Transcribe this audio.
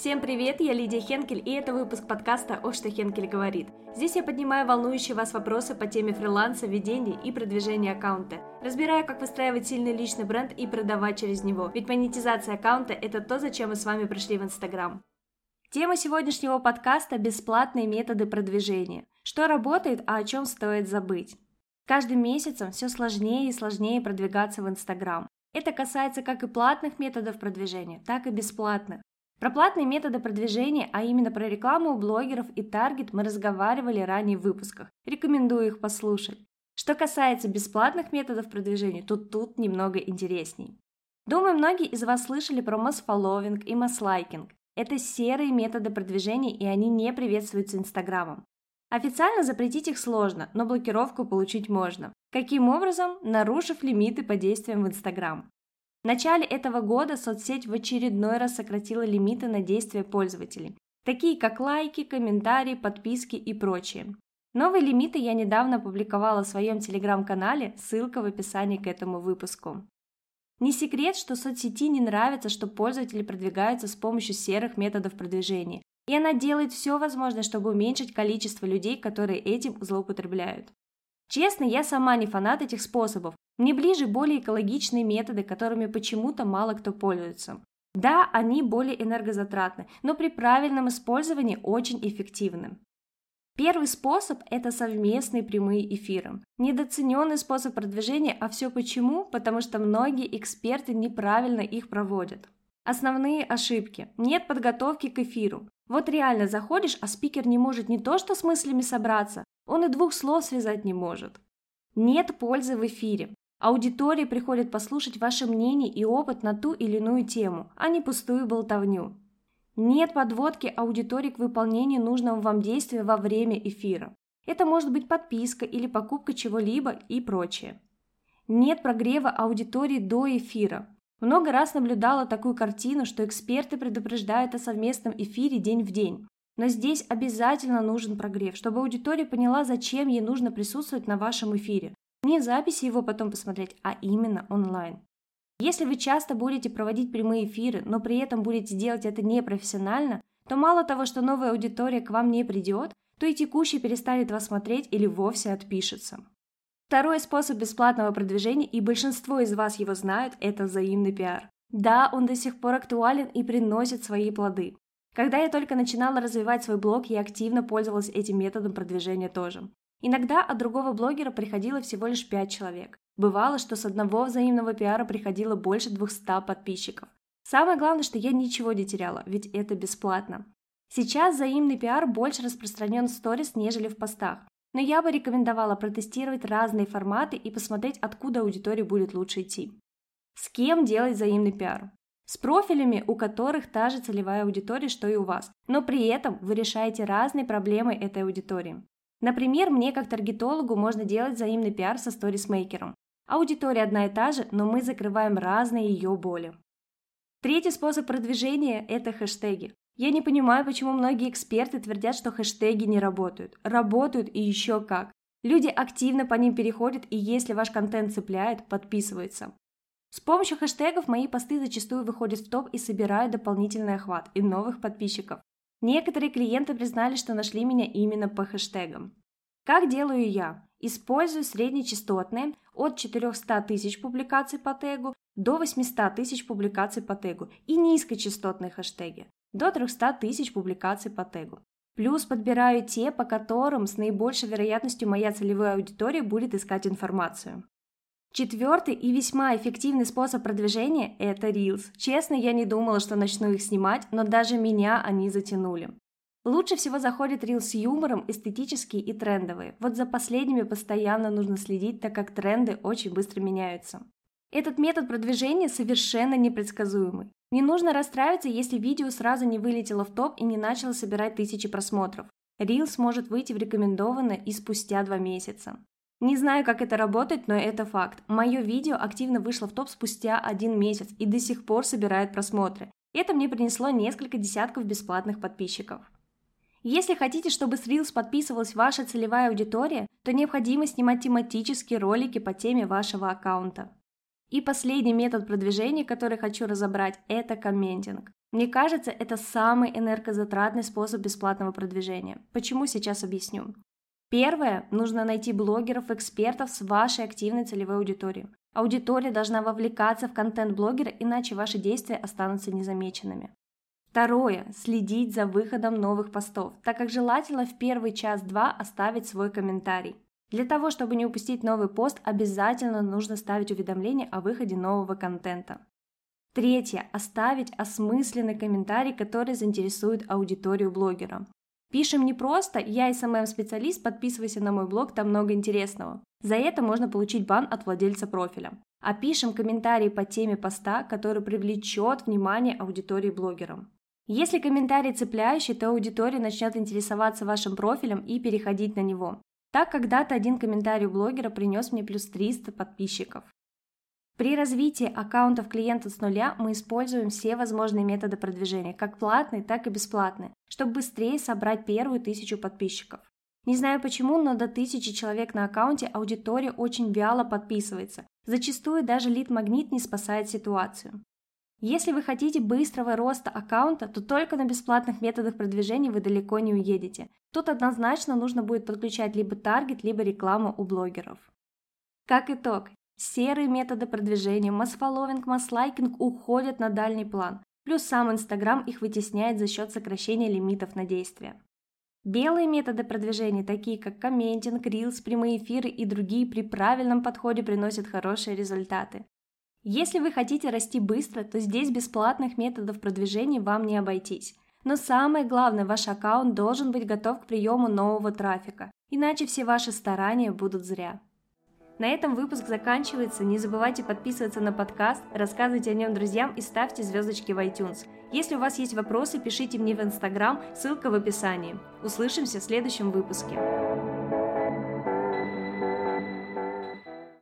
Всем привет, я Лидия Хенкель, и это выпуск подкаста «О, что Хенкель говорит». Здесь я поднимаю волнующие вас вопросы по теме фриланса, ведения и продвижения аккаунта. Разбираю, как выстраивать сильный личный бренд и продавать через него, ведь монетизация аккаунта – это то, зачем мы с вами пришли в Инстаграм. Тема сегодняшнего подкаста – бесплатные методы продвижения. Что работает, а о чем стоит забыть. Каждым месяцем все сложнее и сложнее продвигаться в Инстаграм. Это касается как и платных методов продвижения, так и бесплатных. Про платные методы продвижения, а именно про рекламу у блогеров и таргет мы разговаривали ранее в выпусках. Рекомендую их послушать. Что касается бесплатных методов продвижения, то тут немного интересней. Думаю, многие из вас слышали про масс-фолловинг и масс-лайкинг. Это серые методы продвижения, и они не приветствуются Инстаграмом. Официально запретить их сложно, но блокировку получить можно. Каким образом? Нарушив лимиты по действиям в Инстаграм. Начале этого года соцсеть в очередной раз сократила лимиты на действия пользователей, такие как лайки, комментарии, подписки и прочее. Новые лимиты я недавно опубликовала в своем телеграм-канале, ссылка в описании к этому выпуску. Не секрет, что соцсети не нравится, что пользователи продвигаются с помощью серых методов продвижения, и она делает все возможное, чтобы уменьшить количество людей, которые этим злоупотребляют. Честно, я сама не фанат этих способов. Мне ближе более экологичные методы, которыми почему-то мало кто пользуется. Да, они более энергозатратны, но при правильном использовании очень эффективны. Первый способ – это совместные прямые эфиры. Недооцененный способ продвижения, а все почему? Потому что многие эксперты неправильно их проводят. Основные ошибки. Нет подготовки к эфиру. Вот реально заходишь, а спикер не может не то что с мыслями собраться, он и двух слов связать не может. Нет пользы в эфире. Аудитория приходит послушать ваше мнение и опыт на ту или иную тему, а не пустую болтовню. Нет подводки аудитории к выполнению нужного вам действия во время эфира. Это может быть подписка или покупка чего-либо и прочее. Нет прогрева аудитории до эфира. Много раз наблюдала такую картину, что эксперты предупреждают о совместном эфире день в день. Но здесь обязательно нужен прогрев, чтобы аудитория поняла, зачем ей нужно присутствовать на вашем эфире. Не записи его потом посмотреть, а именно онлайн. Если вы часто будете проводить прямые эфиры, но при этом будете делать это непрофессионально, то мало того, что новая аудитория к вам не придет, то и текущий перестанет вас смотреть или вовсе отпишется. Второй способ бесплатного продвижения, и большинство из вас его знают, это взаимный пиар. Да, он до сих пор актуален и приносит свои плоды. Когда я только начинала развивать свой блог, я активно пользовалась этим методом продвижения тоже. Иногда от другого блогера приходило всего лишь 5 человек. Бывало, что с одного взаимного пиара приходило больше 200 подписчиков. Самое главное, что я ничего не теряла, ведь это бесплатно. Сейчас взаимный пиар больше распространен в сторис, нежели в постах. Но я бы рекомендовала протестировать разные форматы и посмотреть, откуда аудитории будет лучше идти. С кем делать взаимный пиар? с профилями, у которых та же целевая аудитория, что и у вас, но при этом вы решаете разные проблемы этой аудитории. Например, мне как таргетологу можно делать взаимный пиар со сторисмейкером. Аудитория одна и та же, но мы закрываем разные ее боли. Третий способ продвижения – это хэштеги. Я не понимаю, почему многие эксперты твердят, что хэштеги не работают. Работают и еще как. Люди активно по ним переходят, и если ваш контент цепляет, подписываются. С помощью хэштегов мои посты зачастую выходят в топ и собирают дополнительный охват и новых подписчиков. Некоторые клиенты признали, что нашли меня именно по хэштегам. Как делаю я? Использую среднечастотные от 400 тысяч публикаций по тегу до 800 тысяч публикаций по тегу и низкочастотные хэштеги до 300 тысяч публикаций по тегу. Плюс подбираю те, по которым с наибольшей вероятностью моя целевая аудитория будет искать информацию. Четвертый и весьма эффективный способ продвижения – это Reels. Честно, я не думала, что начну их снимать, но даже меня они затянули. Лучше всего заходит Reels с юмором, эстетические и трендовые. Вот за последними постоянно нужно следить, так как тренды очень быстро меняются. Этот метод продвижения совершенно непредсказуемый. Не нужно расстраиваться, если видео сразу не вылетело в топ и не начало собирать тысячи просмотров. Reels может выйти в рекомендованное и спустя два месяца. Не знаю, как это работает, но это факт. Мое видео активно вышло в топ спустя один месяц и до сих пор собирает просмотры. Это мне принесло несколько десятков бесплатных подписчиков. Если хотите, чтобы с Reels подписывалась ваша целевая аудитория, то необходимо снимать тематические ролики по теме вашего аккаунта. И последний метод продвижения, который хочу разобрать, это комментинг. Мне кажется, это самый энергозатратный способ бесплатного продвижения. Почему сейчас объясню. Первое. Нужно найти блогеров-экспертов с вашей активной целевой аудиторией. Аудитория должна вовлекаться в контент блогера, иначе ваши действия останутся незамеченными. Второе. Следить за выходом новых постов, так как желательно в первый час-два оставить свой комментарий. Для того, чтобы не упустить новый пост, обязательно нужно ставить уведомление о выходе нового контента. Третье. Оставить осмысленный комментарий, который заинтересует аудиторию блогера. Пишем не просто «Я SMM-специалист, подписывайся на мой блог, там много интересного». За это можно получить бан от владельца профиля. А пишем комментарий по теме поста, который привлечет внимание аудитории блогерам. Если комментарий цепляющий, то аудитория начнет интересоваться вашим профилем и переходить на него. Так когда-то один комментарий у блогера принес мне плюс 300 подписчиков. При развитии аккаунтов клиента с нуля мы используем все возможные методы продвижения, как платные, так и бесплатные, чтобы быстрее собрать первую тысячу подписчиков. Не знаю почему, но до тысячи человек на аккаунте аудитория очень вяло подписывается. Зачастую даже лид-магнит не спасает ситуацию. Если вы хотите быстрого роста аккаунта, то только на бесплатных методах продвижения вы далеко не уедете. Тут однозначно нужно будет подключать либо таргет, либо рекламу у блогеров. Как итог, Серые методы продвижения, масс-фолловинг, масс-лайкинг уходят на дальний план, плюс сам Инстаграм их вытесняет за счет сокращения лимитов на действия. Белые методы продвижения, такие как комментинг, рилс, прямые эфиры и другие при правильном подходе приносят хорошие результаты. Если вы хотите расти быстро, то здесь бесплатных методов продвижения вам не обойтись. Но самое главное, ваш аккаунт должен быть готов к приему нового трафика, иначе все ваши старания будут зря. На этом выпуск заканчивается. Не забывайте подписываться на подкаст, рассказывайте о нем друзьям и ставьте звездочки в iTunes. Если у вас есть вопросы, пишите мне в Instagram, ссылка в описании. Услышимся в следующем выпуске.